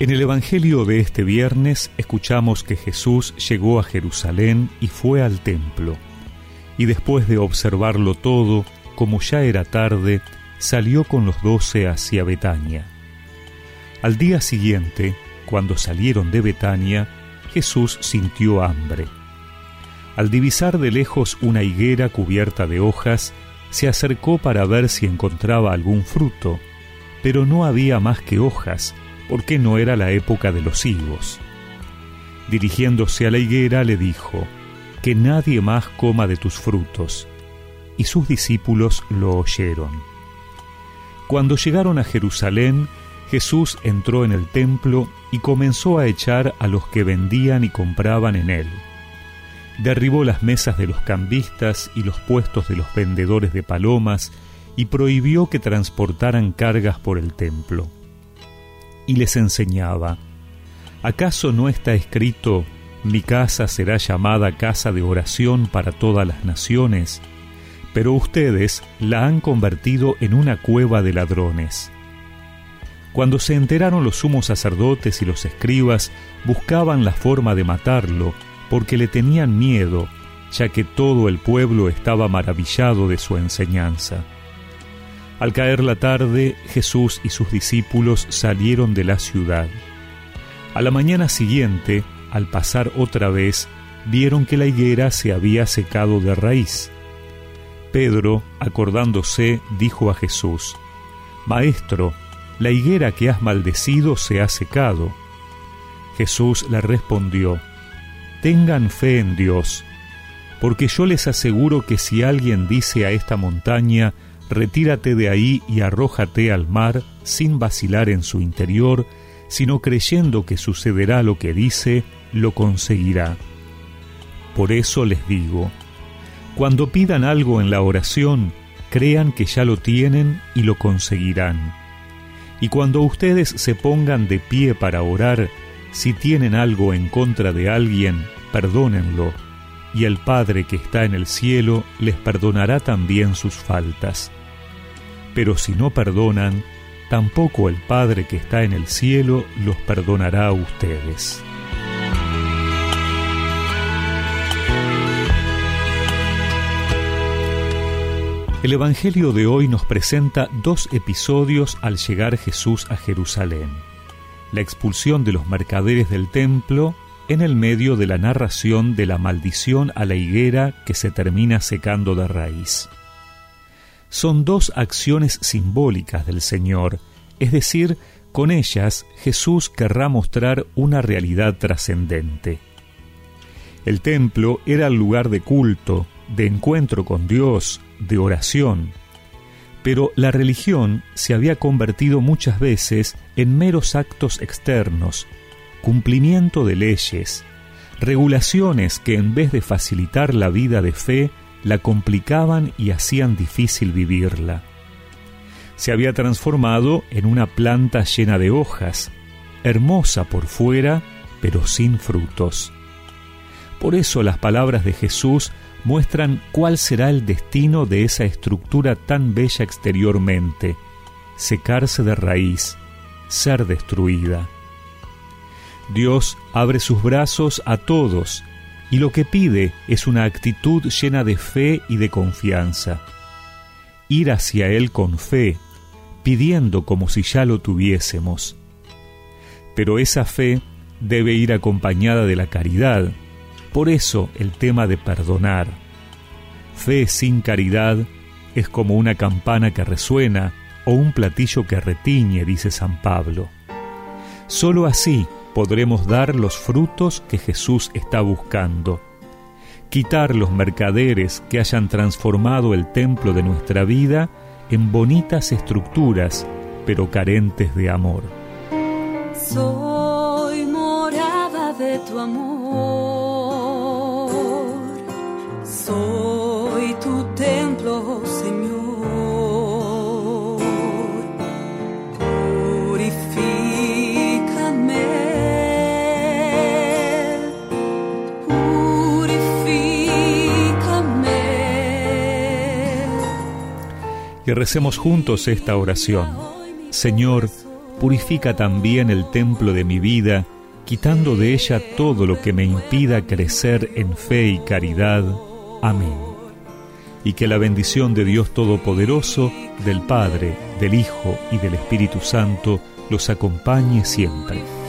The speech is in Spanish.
En el Evangelio de este viernes escuchamos que Jesús llegó a Jerusalén y fue al templo, y después de observarlo todo, como ya era tarde, salió con los doce hacia Betania. Al día siguiente, cuando salieron de Betania, Jesús sintió hambre. Al divisar de lejos una higuera cubierta de hojas, se acercó para ver si encontraba algún fruto, pero no había más que hojas, porque no era la época de los higos. Dirigiéndose a la higuera le dijo, Que nadie más coma de tus frutos. Y sus discípulos lo oyeron. Cuando llegaron a Jerusalén, Jesús entró en el templo y comenzó a echar a los que vendían y compraban en él. Derribó las mesas de los cambistas y los puestos de los vendedores de palomas y prohibió que transportaran cargas por el templo y les enseñaba, ¿acaso no está escrito, mi casa será llamada casa de oración para todas las naciones? Pero ustedes la han convertido en una cueva de ladrones. Cuando se enteraron los sumos sacerdotes y los escribas, buscaban la forma de matarlo, porque le tenían miedo, ya que todo el pueblo estaba maravillado de su enseñanza. Al caer la tarde, Jesús y sus discípulos salieron de la ciudad. A la mañana siguiente, al pasar otra vez, vieron que la higuera se había secado de raíz. Pedro, acordándose, dijo a Jesús, Maestro, la higuera que has maldecido se ha secado. Jesús le respondió, Tengan fe en Dios, porque yo les aseguro que si alguien dice a esta montaña, retírate de ahí y arrójate al mar sin vacilar en su interior, sino creyendo que sucederá lo que dice, lo conseguirá. Por eso les digo, cuando pidan algo en la oración, crean que ya lo tienen y lo conseguirán. Y cuando ustedes se pongan de pie para orar, si tienen algo en contra de alguien, perdónenlo, y el Padre que está en el cielo les perdonará también sus faltas pero si no perdonan, tampoco el Padre que está en el cielo los perdonará a ustedes. El Evangelio de hoy nos presenta dos episodios al llegar Jesús a Jerusalén. La expulsión de los mercaderes del templo en el medio de la narración de la maldición a la higuera que se termina secando de raíz son dos acciones simbólicas del Señor, es decir, con ellas Jesús querrá mostrar una realidad trascendente. El templo era el lugar de culto, de encuentro con Dios, de oración, pero la religión se había convertido muchas veces en meros actos externos, cumplimiento de leyes, regulaciones que en vez de facilitar la vida de fe, la complicaban y hacían difícil vivirla. Se había transformado en una planta llena de hojas, hermosa por fuera, pero sin frutos. Por eso las palabras de Jesús muestran cuál será el destino de esa estructura tan bella exteriormente, secarse de raíz, ser destruida. Dios abre sus brazos a todos, y lo que pide es una actitud llena de fe y de confianza. Ir hacia Él con fe, pidiendo como si ya lo tuviésemos. Pero esa fe debe ir acompañada de la caridad, por eso el tema de perdonar. Fe sin caridad es como una campana que resuena o un platillo que retiñe, dice San Pablo. Solo así podremos dar los frutos que Jesús está buscando. Quitar los mercaderes que hayan transformado el templo de nuestra vida en bonitas estructuras, pero carentes de amor. Soy morada de tu amor. Soy tu templo, que recemos juntos esta oración. Señor, purifica también el templo de mi vida, quitando de ella todo lo que me impida crecer en fe y caridad. Amén. Y que la bendición de Dios Todopoderoso, del Padre, del Hijo y del Espíritu Santo los acompañe siempre.